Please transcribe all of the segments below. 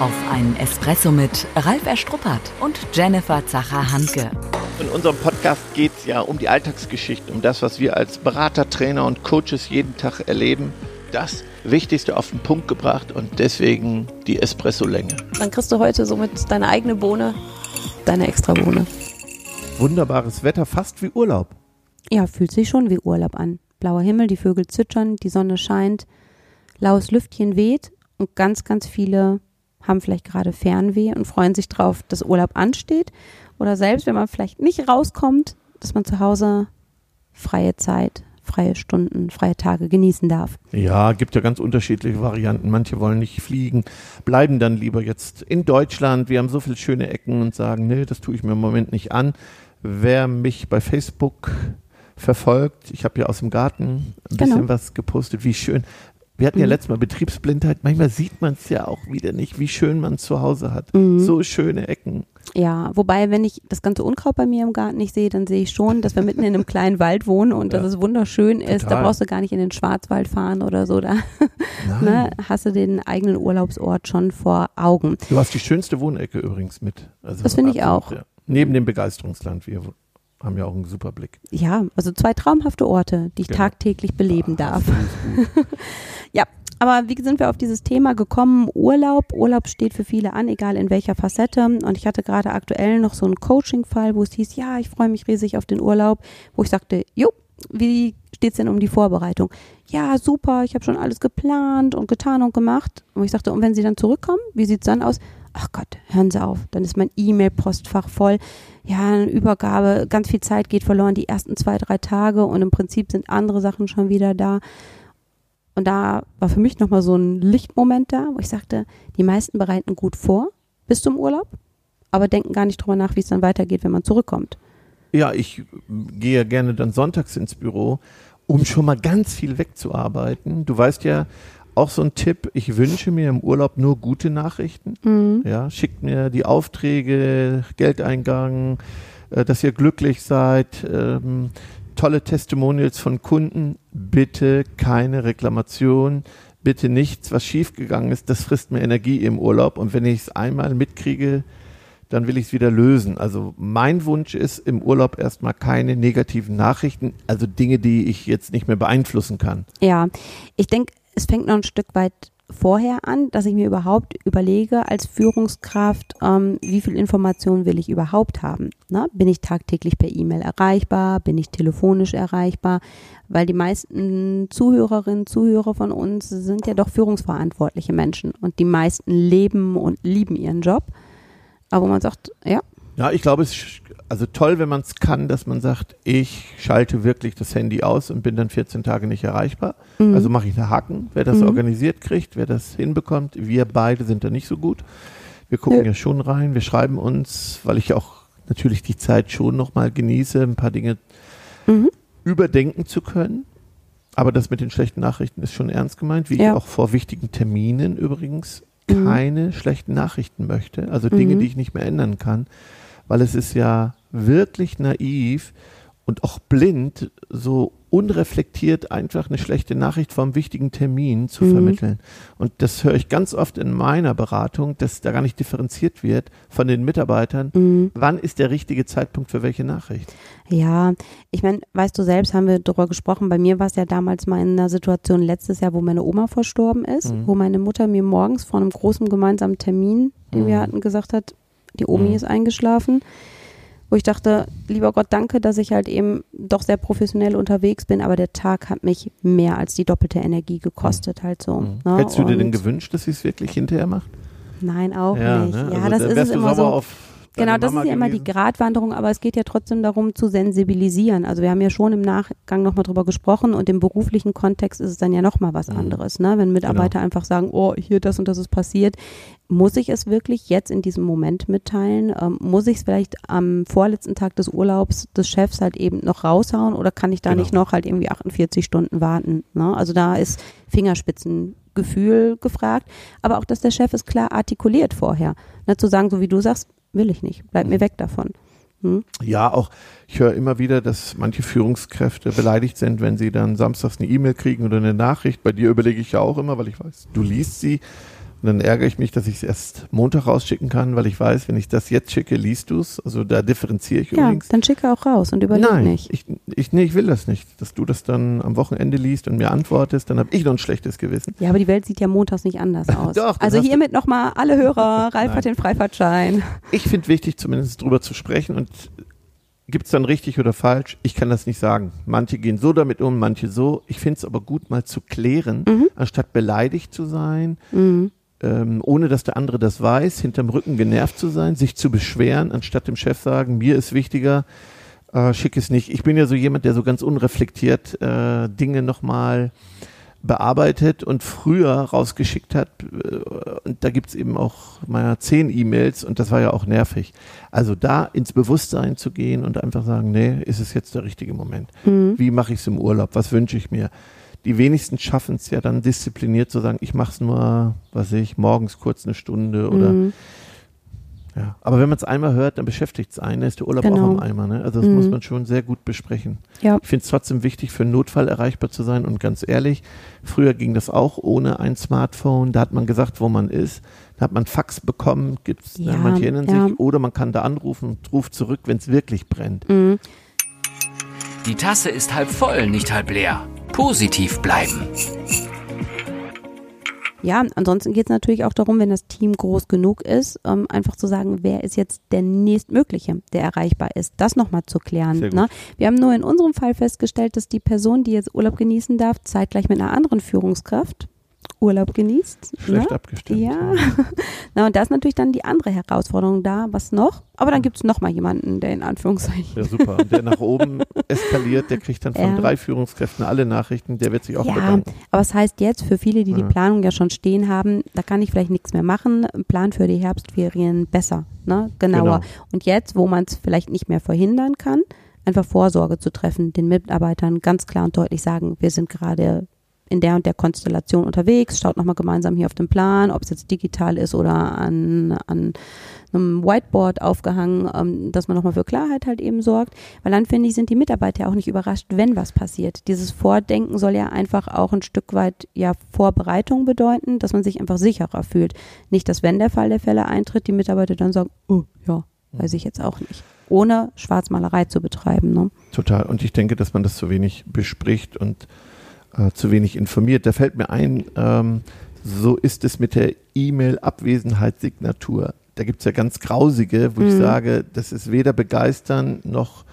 Auf einen Espresso mit Ralf Erstruppert und Jennifer Zacher-Hanke. In unserem Podcast geht es ja um die Alltagsgeschichten, um das, was wir als Berater, Trainer und Coaches jeden Tag erleben. Das Wichtigste auf den Punkt gebracht und deswegen die Espresso-Länge. Dann kriegst du heute somit deine eigene Bohne, deine extra Bohne. Wunderbares Wetter, fast wie Urlaub. Ja, fühlt sich schon wie Urlaub an. Blauer Himmel, die Vögel zwitschern, die Sonne scheint, laues Lüftchen weht und ganz, ganz viele haben vielleicht gerade Fernweh und freuen sich drauf, dass Urlaub ansteht. Oder selbst, wenn man vielleicht nicht rauskommt, dass man zu Hause freie Zeit, freie Stunden, freie Tage genießen darf. Ja, gibt ja ganz unterschiedliche Varianten. Manche wollen nicht fliegen, bleiben dann lieber jetzt in Deutschland. Wir haben so viele schöne Ecken und sagen, nee, das tue ich mir im Moment nicht an. Wer mich bei Facebook verfolgt, ich habe ja aus dem Garten ein Genau. bisschen was gepostet, wie schön. Wir hatten ja Mhm. letztes Mal Betriebsblindheit. Manchmal sieht man es ja auch wieder nicht, wie schön man es zu Hause hat. Mhm. So schöne Ecken. Ja, wobei, wenn ich das ganze Unkraut bei mir im Garten nicht sehe, dann sehe ich schon, dass wir mitten in einem kleinen Wald wohnen und Ja. dass es wunderschön ist. Da Total. brauchst du gar nicht in den Schwarzwald fahren oder so. Da ne, hast du den eigenen Urlaubsort schon vor Augen. Du hast die schönste Wohnecke übrigens mit. Also Das finde ich auch. Ja. Neben dem Begeisterungsland. Wir haben ja auch einen super Blick. Ja, also zwei traumhafte Orte, die ich Genau. tagtäglich beleben Ah, darf. gut. Aber wie sind wir auf dieses Thema gekommen? Urlaub. Urlaub steht für viele an, egal in welcher Facette. Und ich hatte gerade aktuell noch so einen Coaching-Fall, wo es hieß, ja, ich freue mich riesig auf den Urlaub, wo ich sagte, jo, wie steht's denn um die Vorbereitung? Ja, super, ich habe schon alles geplant und getan und gemacht. Und ich sagte, und wenn Sie dann zurückkommen, wie sieht's dann aus? Ach Gott, hören Sie auf, dann ist mein E-Mail-Postfach voll. Ja, eine Übergabe, ganz viel Zeit geht verloren, die ersten zwei, drei Tage und im Prinzip sind andere Sachen schon wieder da. Und da war für mich nochmal so ein Lichtmoment da, wo ich sagte, die meisten bereiten gut vor bis zum Urlaub, aber denken gar nicht drüber nach, wie es dann weitergeht, wenn man zurückkommt. Ja, ich gehe gerne dann sonntags ins Büro, um schon mal ganz viel wegzuarbeiten. Du weißt ja, auch so ein Tipp, ich wünsche mir im Urlaub nur gute Nachrichten. Mhm. Ja, schickt mir die Aufträge, Geldeingang, äh, dass ihr glücklich seid, ähm, tolle Testimonials von Kunden. Bitte keine Reklamation, bitte nichts, was schiefgegangen ist. Das frisst mir Energie im Urlaub. Und wenn ich es einmal mitkriege, dann will ich es wieder lösen. Also mein Wunsch ist im Urlaub erstmal keine negativen Nachrichten, also Dinge, die ich jetzt nicht mehr beeinflussen kann. Ja, ich denke, es fängt noch ein Stück weit vorher an, dass ich mir überhaupt überlege als Führungskraft, ähm, wie viel Information will ich überhaupt haben. Ne? Bin ich tagtäglich per E-Mail erreichbar? Bin ich telefonisch erreichbar? Weil die meisten Zuhörerinnen, Zuhörer von uns sind ja doch führungsverantwortliche Menschen und die meisten leben und lieben ihren Job. Aber wo man sagt, ja, Ja, ich glaube, es ist also toll, wenn man es kann, dass man sagt, ich schalte wirklich das Handy aus und bin dann 14 Tage nicht erreichbar. mhm. Also mache ich einen Haken. Wer das Mhm. organisiert kriegt, wer das hinbekommt, wir beide sind da nicht so gut. Wir gucken Nö. ja schon rein, wir schreiben uns, weil ich auch natürlich die Zeit schon nochmal genieße, ein paar Dinge mhm. überdenken zu können. Aber das mit den schlechten Nachrichten ist schon ernst gemeint, wie Ja. ich auch vor wichtigen Terminen übrigens Mhm. keine schlechten Nachrichten möchte. Also Dinge, Mhm. die ich nicht mehr ändern kann. Weil es ist ja wirklich naiv und auch blind, so unreflektiert einfach eine schlechte Nachricht vom wichtigen Termin zu Mhm. vermitteln. Und das höre ich ganz oft in meiner Beratung, dass da gar nicht differenziert wird von den Mitarbeitern. Mhm. Wann ist der richtige Zeitpunkt für welche Nachricht? Ja, ich meine, weißt du selbst, haben wir darüber gesprochen. Bei mir war es ja damals mal in einer Situation letztes Jahr, wo meine Oma verstorben ist, Mhm. wo meine Mutter mir morgens vor einem großen gemeinsamen Termin, den wir Mhm. hatten, gesagt hat, die Omi Mhm. ist eingeschlafen. Wo ich dachte, lieber Gott, danke, dass ich halt eben doch sehr professionell unterwegs bin, aber der Tag hat mich mehr als die doppelte Energie gekostet, halt so. Mhm. ne? Hättest du dir denn gewünscht, dass sie es wirklich hinterher macht? Nein, auch nicht. ne? Ja, Also das ist es immer so. auf Genau, das ist ja immer die. Gratwanderung, aber es geht ja trotzdem darum zu sensibilisieren. Also wir haben ja schon im Nachgang nochmal drüber gesprochen und im beruflichen Kontext ist es dann ja nochmal was Mhm. anderes. Ne? Wenn Mitarbeiter einfach sagen, oh, hier das und das ist passiert, muss ich es wirklich jetzt in diesem Moment mitteilen? Ähm, muss ich es vielleicht am vorletzten Tag des Urlaubs des Chefs halt eben noch raushauen oder kann ich da Genau. nicht noch halt irgendwie 48 Stunden warten? Ne? Also da ist Fingerspitzengefühl gefragt, aber auch, dass der Chef es klar artikuliert vorher. Ne? Zu sagen, so wie du sagst, will ich nicht, bleib Mhm. mir weg davon. Hm? Ja, auch ich höre immer wieder, dass manche Führungskräfte beleidigt sind, wenn sie dann samstags eine E-Mail kriegen oder eine Nachricht. Bei dir überlege ich ja auch immer, weil ich weiß, du liest sie, Und dann ärgere ich mich, dass ich es erst Montag rausschicken kann, weil ich weiß, wenn ich das jetzt schicke, liest du es. Also da differenziere ich Ja, übrigens. dann schicke auch raus und überleg Nein, nicht. Ich, ich, nee, ich will das nicht, dass du das dann am Wochenende liest und mir antwortest, dann habe ich noch ein schlechtes Gewissen. Ja, aber die Welt sieht ja montags nicht anders aus. Doch, also hiermit nochmal alle Hörer, Ralf Nein. hat den Freifahrtschein. Ich finde wichtig, zumindest drüber zu sprechen und gibt es dann richtig oder falsch? Ich kann das nicht sagen. Manche gehen so damit um, manche so. Ich finde es aber gut, mal zu klären, Mhm. anstatt beleidigt zu sein, Mhm. Ähm, ohne dass der andere das weiß, hinterm Rücken genervt zu sein, sich zu beschweren, anstatt dem Chef sagen, mir ist wichtiger, äh, schick es nicht. Ich bin ja so jemand, der so ganz unreflektiert äh, Dinge nochmal bearbeitet und früher rausgeschickt hat. Äh, und da gibt's eben auch mal zehn E-Mails und das war ja auch nervig. Also da ins Bewusstsein zu gehen und einfach sagen, nee, ist es jetzt der richtige Moment? Mhm. Wie mache ich es im Urlaub? Was wünsche ich mir? Die wenigsten schaffen es ja dann diszipliniert zu sagen, ich mache es nur, was ich, morgens kurz eine Stunde oder Mhm. ja. Aber wenn man es einmal hört, dann beschäftigt es einen, dann ist der Urlaub Genau. auch im Eimer. Ne? Also das Mhm. muss man schon sehr gut besprechen. Ja. Ich finde es trotzdem wichtig, für einen Notfall erreichbar zu sein und ganz ehrlich, früher ging das auch ohne ein Smartphone, da hat man gesagt, wo man ist, da hat man Fax bekommen, gibt's, Ja, ne, manche erinnern ja. sich, oder man kann da anrufen und ruft zurück, wenn es wirklich brennt. Mhm. Die Tasse ist halb voll, nicht halb leer. Positiv bleiben. Ja, ansonsten geht es natürlich auch darum, wenn das Team groß genug ist, ähm, einfach zu sagen, wer ist jetzt der nächstmögliche, der erreichbar ist, das nochmal zu klären. Ne? Wir haben nur in unserem Fall festgestellt, dass die Person, die jetzt Urlaub genießen darf, zeitgleich mit einer anderen Führungskraft Urlaub genießt. Schlecht ne? abgestimmt. Ja, na und da ist natürlich dann die andere Herausforderung da. Was noch? Aber dann gibt es nochmal jemanden, der in Anführungszeichen Ja, super. Der nach oben eskaliert, der kriegt dann von Ja. drei Führungskräften alle Nachrichten, der wird sich auch Ja, bedanken. aber es heißt jetzt für viele, die die Ja. Planung ja schon stehen haben, da kann ich vielleicht nichts mehr machen. Plan für die Herbstferien besser, ne? Genauer. Genau. Und jetzt, wo man es vielleicht nicht mehr verhindern kann, einfach Vorsorge zu treffen, den Mitarbeitern ganz klar und deutlich sagen, wir sind gerade in der und der Konstellation unterwegs, schaut nochmal gemeinsam hier auf den Plan, ob es jetzt digital ist oder an, an einem Whiteboard aufgehangen, ähm, dass man nochmal für Klarheit halt eben sorgt. Weil dann finde ich, sind die Mitarbeiter ja auch nicht überrascht, wenn was passiert. Dieses Vordenken soll ja einfach auch ein Stück weit ja Vorbereitung bedeuten, dass man sich einfach sicherer fühlt. Nicht, dass wenn der Fall der Fälle eintritt, die Mitarbeiter dann sagen, oh ja, weiß ich jetzt auch nicht. Ohne Schwarzmalerei zu betreiben. Ne? Total. Und ich denke, dass man das zu wenig bespricht und äh, zu wenig informiert. Da fällt mir ein, ähm, so ist es mit der E-Mail-Abwesenheitssignatur. Da gibt es ja ganz grausige, wo ich Mhm. sage, das ist weder begeistern noch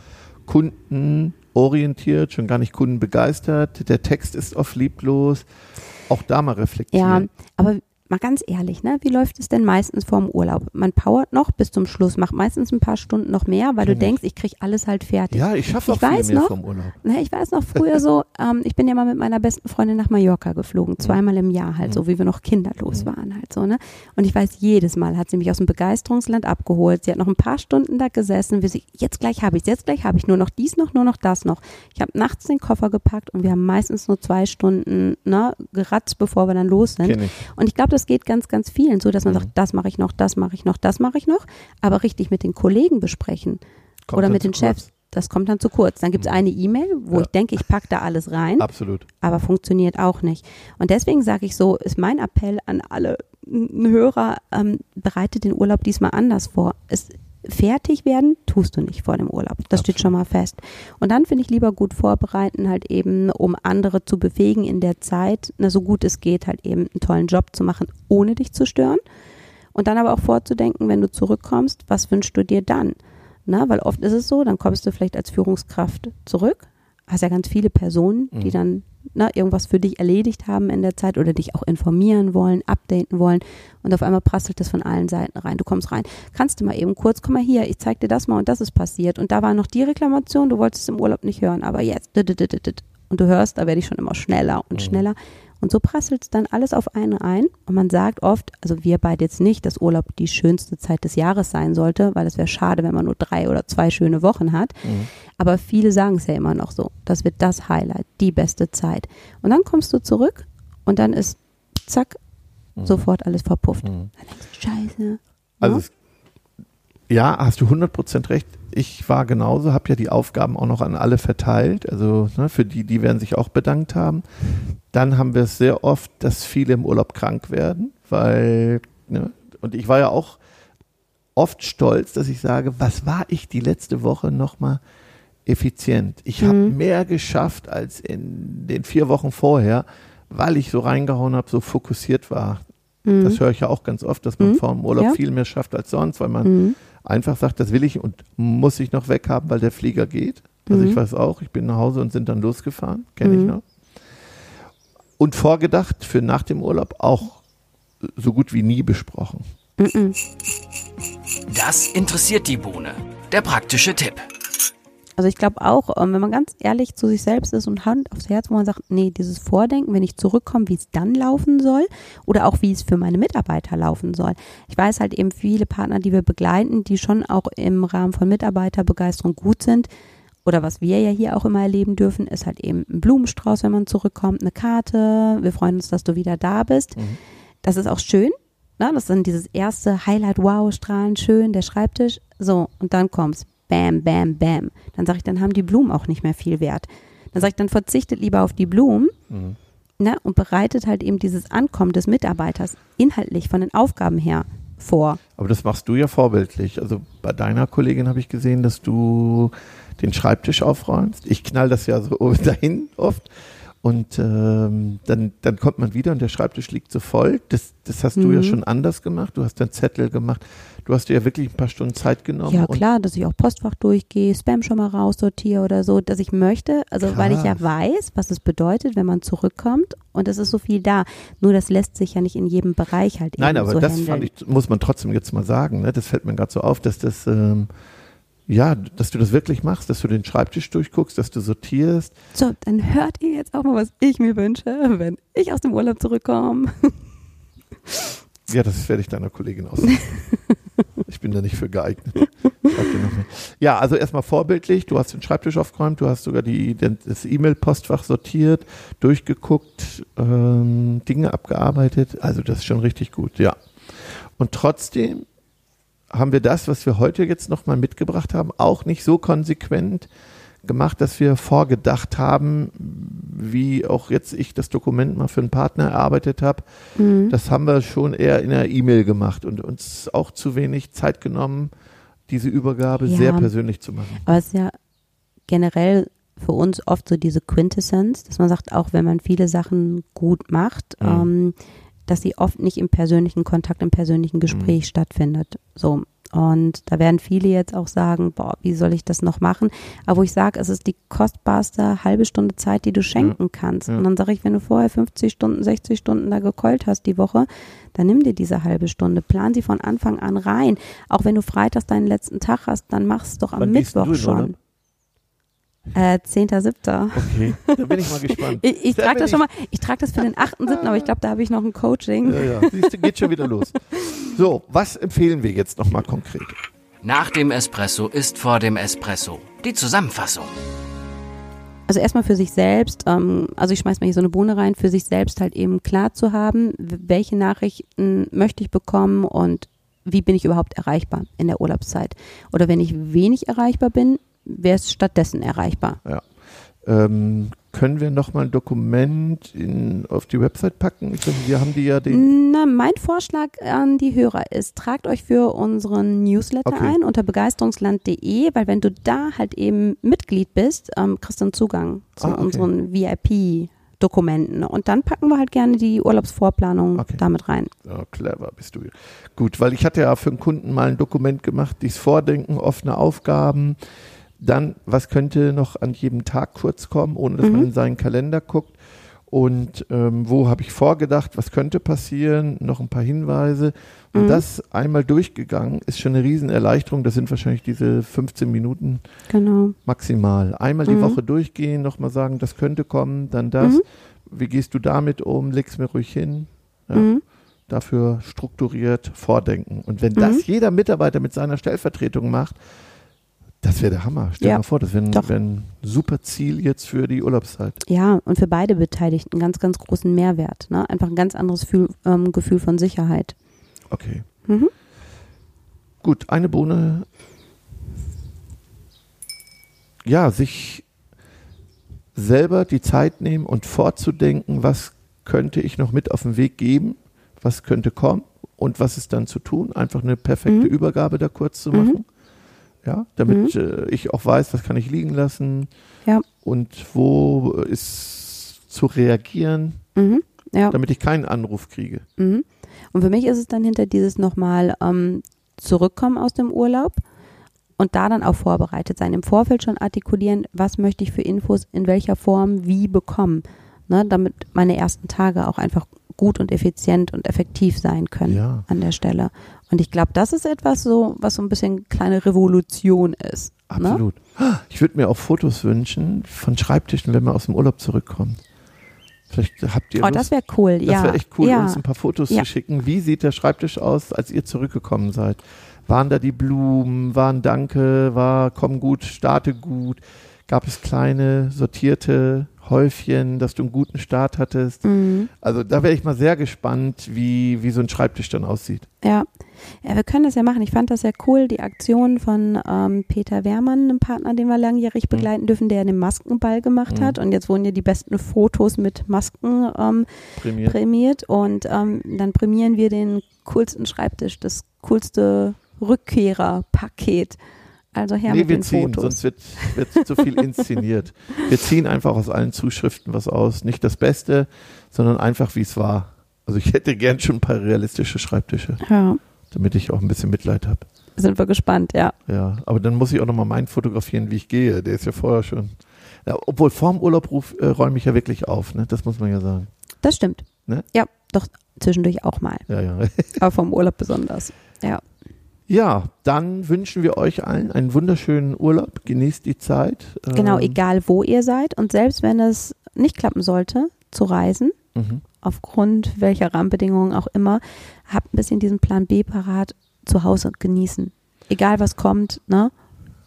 kundenorientiert, schon gar nicht kundenbegeistert. Der Text ist oft lieblos. Auch da mal Ja, reflektieren. aber mal ganz ehrlich, ne? Wie läuft es denn meistens vorm Urlaub? Man powert noch bis zum Schluss, macht meistens ein paar Stunden noch mehr, weil du denkst, ich krieg alles halt fertig. Ja, ich schaffe auch Ich weiß mehr noch, vom Urlaub. Ne, ich weiß noch früher so, ähm, ich bin ja mal mit meiner besten Freundin nach Mallorca geflogen, zweimal im Jahr halt, so wie wir noch kinderlos waren halt so, ne? Und ich weiß, jedes Mal hat sie mich aus dem Begeisterungsland abgeholt. Sie hat noch ein paar Stunden da gesessen, wir sie, jetzt gleich habe ich jetzt gleich habe ich nur noch dies noch, nur noch das noch. Ich habe nachts den Koffer gepackt und wir haben meistens nur zwei Stunden, ne, geratzt, bevor wir dann los sind. Ich. Und ich glaube, das geht ganz, ganz vielen so, dass man Mhm. sagt, das mache ich noch, das mache ich noch, das mache ich noch, aber richtig mit den Kollegen besprechen Kommt oder mit den Chefs. kurz. Das kommt dann zu kurz. Dann gibt es Mhm. eine E-Mail, wo Ja. ich denke, ich packe da alles rein, Absolut. aber funktioniert auch nicht. Und deswegen sage ich so, ist mein Appell an alle Hörer, ähm, bereitet den Urlaub diesmal anders vor. Es, fertig werden tust du nicht vor dem Urlaub. Das steht schon mal fest. Und dann finde ich lieber gut vorbereiten, halt eben, um andere zu befähigen in der Zeit, na, so gut es geht, halt eben einen tollen Job zu machen, ohne dich zu stören. Und dann aber auch vorzudenken, wenn du zurückkommst, was wünschst du dir dann? Na, weil oft ist es so, dann kommst du vielleicht als Führungskraft zurück, hast ja ganz viele Personen, die Mhm. dann na, irgendwas für dich erledigt haben in der Zeit oder dich auch informieren wollen, updaten wollen. Und auf einmal prasselt das von allen Seiten rein. Du kommst rein, kannst du mal eben kurz, komm mal hier, ich zeig dir das mal und das ist passiert. Und da war noch die Reklamation, du wolltest es im Urlaub nicht hören, aber jetzt und du hörst, da werde ich schon immer schneller und Mhm. schneller und so prasselt es dann alles auf einen ein und man sagt oft, also wir beide jetzt nicht, dass Urlaub die schönste Zeit des Jahres sein sollte, weil es wäre schade, wenn man nur drei oder zwei schöne Wochen hat. Mhm. Aber viele sagen es ja immer noch so. Das wird das Highlight, die beste Zeit. Und dann kommst du zurück und dann ist zack, Mhm. sofort alles verpufft. Mhm. Dann denkst du, scheiße. Also Ja? es, ja, hast du 100% recht. Ich war genauso, habe ja die Aufgaben auch noch an alle verteilt. Also ne, für die, die werden sich auch bedankt haben. Dann haben wir es sehr oft, dass viele im Urlaub krank werden, weil, ne, und ich war ja auch oft stolz, dass ich sage, was war ich die letzte Woche nochmal effizient? Ich habe Mhm. mehr geschafft als in den vier Wochen vorher, weil ich so reingehauen habe, so fokussiert war. Mhm. Das höre ich ja auch ganz oft, dass man Mhm. vor dem Urlaub Ja. viel mehr schafft als sonst, weil man Mhm. Einfach sagt, das will ich und muss ich noch weghaben, weil der Flieger geht. Also Mhm. ich weiß auch, ich bin nach Hause und sind dann losgefahren, kenne ich Mhm. noch. Und vorgedacht für nach dem Urlaub auch so gut wie nie besprochen. Mhm. Das interessiert die Bohne. Der praktische Tipp. Also ich glaube auch, ähm, wenn man ganz ehrlich zu sich selbst ist und Hand aufs Herz, wo man sagt, nee, dieses Vordenken, wenn ich zurückkomme, wie es dann laufen soll oder auch wie es für meine Mitarbeiter laufen soll. Ich weiß halt eben viele Partner, die wir begleiten, die schon auch im Rahmen von Mitarbeiterbegeisterung gut sind. Oder was wir ja hier auch immer erleben dürfen, ist halt eben ein Blumenstrauß, wenn man zurückkommt, eine Karte. Wir freuen uns, dass du wieder da bist. Das ist auch schön. Ne? Das ist dann dieses erste Highlight, wow, strahlend schön, der Schreibtisch. So, und dann kommt's. Bam, bam, bam. Dann sage ich, dann haben die Blumen auch nicht mehr viel Wert. Dann sage ich, dann verzichtet lieber auf die Blumen ne? und bereitet halt eben dieses Ankommen des Mitarbeiters inhaltlich von den Aufgaben her vor. Aber das machst du ja vorbildlich. Also bei deiner Kollegin habe ich gesehen, dass du den Schreibtisch aufräumst. Ich knall das ja so dahin oft. Und ähm, dann, dann kommt man wieder und der Schreibtisch liegt so voll. Das, das hast du ja Mhm. schon anders gemacht. Du hast dann Zettel gemacht. Du hast dir ja wirklich ein paar Stunden Zeit genommen. Ja, klar, dass ich auch Postfach durchgehe, Spam schon mal raussortiere oder so, dass ich möchte, also weil ich ja Krass. weiß, was es bedeutet, wenn man zurückkommt und es ist so viel da. Nur das lässt sich ja nicht in jedem Bereich halt Nein, eben aber so das handeln. fand ich, muss man trotzdem jetzt mal sagen. Ne? Das fällt mir gerade so auf, dass das, ähm, ja, dass du das wirklich machst, dass du den Schreibtisch durchguckst, dass du sortierst. So, dann hört ihr jetzt auch mal, was ich mir wünsche, wenn ich aus dem Urlaub zurückkomme. Ja, das werde ich deiner Kollegin ausrichten. ich bin da nicht für geeignet. Ja, also erstmal vorbildlich. Du hast den Schreibtisch aufgeräumt, du hast sogar die, das E-Mail-Postfach sortiert, durchgeguckt, ähm, Dinge abgearbeitet. Also das ist schon richtig gut, ja. Und trotzdem haben wir das, was wir heute jetzt nochmal mitgebracht haben, auch nicht so konsequent gemacht, dass wir vorgedacht haben, wie auch jetzt ich das Dokument mal für einen Partner erarbeitet habe. Mhm. Das haben wir schon eher in einer E-Mail gemacht und uns auch zu wenig Zeit genommen, diese Übergabe Ja. sehr persönlich zu machen. Aber es ist ja generell für uns oft so diese Quintessenz, dass man sagt, auch wenn man viele Sachen gut macht, Mhm. ähm, dass sie oft nicht im persönlichen Kontakt, im persönlichen Gespräch stattfindet. So. Und da werden viele jetzt auch sagen, boah, wie soll ich das noch machen? Aber wo ich sage, es ist die kostbarste halbe Stunde Zeit, die du schenken kannst. Ja. Und dann sage ich, wenn du vorher 50 Stunden, 60 Stunden da gekeult hast die Woche, dann nimm dir diese halbe Stunde, plan sie von Anfang an rein. Auch wenn du freitags deinen letzten Tag hast, dann mach es doch am Mittwoch du schon. Urlaub? Äh, 10.7. Okay, da bin ich mal gespannt. Ich, ich trage das schon mal, ich trage das für den 8.7., aber ich glaube, da habe ich noch ein Coaching. Ja, ja, siehst du, geht schon wieder los. So, was empfehlen wir jetzt nochmal konkret? Nach dem Espresso ist vor dem Espresso. Die Zusammenfassung. Also erstmal für sich selbst, ähm, also ich schmeiß mal hier so eine Bohne rein, für sich selbst halt eben klar zu haben, welche Nachrichten möchte ich bekommen und wie bin ich überhaupt erreichbar in der Urlaubszeit. Oder wenn ich wenig erreichbar bin, wer ist stattdessen erreichbar? Ja. Ähm, können wir nochmal ein Dokument in, auf die Website packen? Ich finde, wir haben die ja den. Na, mein Vorschlag an die Hörer ist, tragt euch für unseren Newsletter Okay. ein unter begeisterungsland.de, weil wenn du da halt eben Mitglied bist, ähm, kriegst du einen Zugang zu Ah, okay. unseren VIP-Dokumenten. Und dann packen wir halt gerne die Urlaubsvorplanung Okay. damit rein. Ja, clever bist du. Gut, weil ich hatte ja für einen Kunden mal ein Dokument gemacht, dieses Vordenken, offene Aufgaben. Dann, was könnte noch an jedem Tag kurz kommen, ohne dass man Mhm. in seinen Kalender guckt. Und ähm, wo habe ich vorgedacht, was könnte passieren, noch ein paar Hinweise. Und Mhm. das einmal durchgegangen, ist schon eine Riesenerleichterung. Das sind wahrscheinlich diese 15 Minuten Genau. maximal. Einmal die Mhm. Woche durchgehen, nochmal sagen, das könnte kommen, dann das. Mhm. Wie gehst du damit um? Leg's mir ruhig hin. Ja Mhm. dafür strukturiert vordenken. Und wenn Mhm. das jeder Mitarbeiter mit seiner Stellvertretung macht, das wäre der Hammer. Stell dir Ja, mal vor, das wäre ein, wär ein super Ziel jetzt für die Urlaubszeit. Ja, und für beide Beteiligten einen ganz, ganz großen Mehrwert. Ne? Einfach ein ganz anderes Gefühl, ähm, Gefühl von Sicherheit. Okay. Mhm. Gut, eine Bohne. Ja, sich selber die Zeit nehmen und vorzudenken, was könnte ich noch mit auf den Weg geben, was könnte kommen und was ist dann zu tun. Einfach eine perfekte Mhm. Übergabe da kurz zu Mhm. Ja, damit äh, ich auch weiß, was kann ich liegen lassen Ja. und wo ist zu reagieren, Mhm. Ja. damit ich keinen Anruf kriege. Mhm. Und für mich ist es dann hinter dieses nochmal ähm, zurückkommen aus dem Urlaub und da dann auch vorbereitet sein. Im Vorfeld schon artikulieren, was möchte ich für Infos in welcher Form wie bekommen, ne, damit meine ersten Tage auch einfach gut und effizient und effektiv sein können Ja. an der Stelle. Und ich glaube, das ist etwas so, was so ein bisschen kleine Revolution ist. Ne? Absolut. Ich würde mir auch Fotos wünschen von Schreibtischen, wenn man aus dem Urlaub zurückkommt. Vielleicht habt ihr Oh, Lust, das wäre cool, Das ja. wäre echt cool, ja. uns ein paar Fotos Ja. zu schicken. Wie sieht der Schreibtisch aus, als ihr zurückgekommen seid? Waren da die Blumen? Waren Danke? War Komm gut, starte gut? Gab es kleine, sortierte Häufchen, dass du einen guten Start hattest? Mhm. Also da wäre ich mal sehr gespannt, wie, wie so ein Schreibtisch dann aussieht. Ja. ja, wir können das ja machen. Ich fand das ja cool, die Aktion von ähm, Peter Wehrmann, einem Partner, den wir langjährig begleiten dürfen, der den Maskenball gemacht Mhm. hat. Und jetzt wurden ja die besten Fotos mit Masken ähm, Prämiert. prämiert. Und ähm, dann prämieren wir den coolsten Schreibtisch, das coolste Rückkehrerpaket. Also her nee, mit wir den ziehen, Fotos. sonst wird, wird zu viel inszeniert. wir ziehen einfach aus allen Zuschriften was aus. Nicht das Beste, sondern einfach, wie es war. Also ich hätte gern schon ein paar realistische Schreibtische, Ja, damit ich auch ein bisschen Mitleid habe. sind wir gespannt, ja. Ja, aber dann muss ich auch nochmal meinen fotografieren, wie ich gehe. Der ist ja vorher schon. Ja, obwohl vorm Urlaub ruf, äh, räume ich ja wirklich auf, ne? Das muss man ja sagen. Das stimmt. Ne? Ja, doch zwischendurch auch mal. Ja, ja. Aber vom Urlaub besonders. Ja. Ja, dann wünschen wir euch allen einen wunderschönen Urlaub. Genießt die Zeit. Genau, Ähm, egal wo ihr seid und selbst wenn es nicht klappen sollte, zu reisen, Mhm. aufgrund welcher Rahmenbedingungen auch immer, habt ein bisschen diesen Plan B parat, zu Hause genießen. Egal was kommt, ne?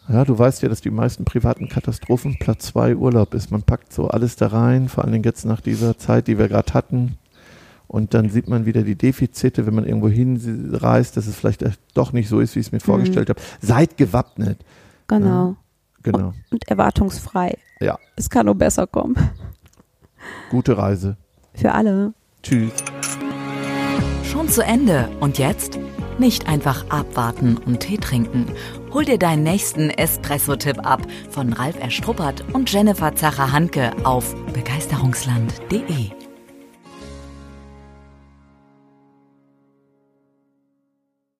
Ja, du weißt ja, dass die meisten privaten Katastrophen Platz zwei Urlaub ist. Man packt so alles da rein, vor allen Dingen jetzt nach dieser Zeit, die wir gerade hatten. Und dann sieht man wieder die Defizite, wenn man irgendwo hinreist, dass es vielleicht doch nicht so ist, wie ich es mir vorgestellt habe. Seid gewappnet. Genau. Genau. Und erwartungsfrei. Ja. Es kann nur besser kommen. Gute Reise. Für alle. Tschüss. Schon zu Ende. Und jetzt? Nicht einfach abwarten und Tee trinken. Hol dir deinen nächsten Espresso-Tipp ab von Ralf Erstruppert und Jennifer Zacher-Hanke auf begeisterungsland.de.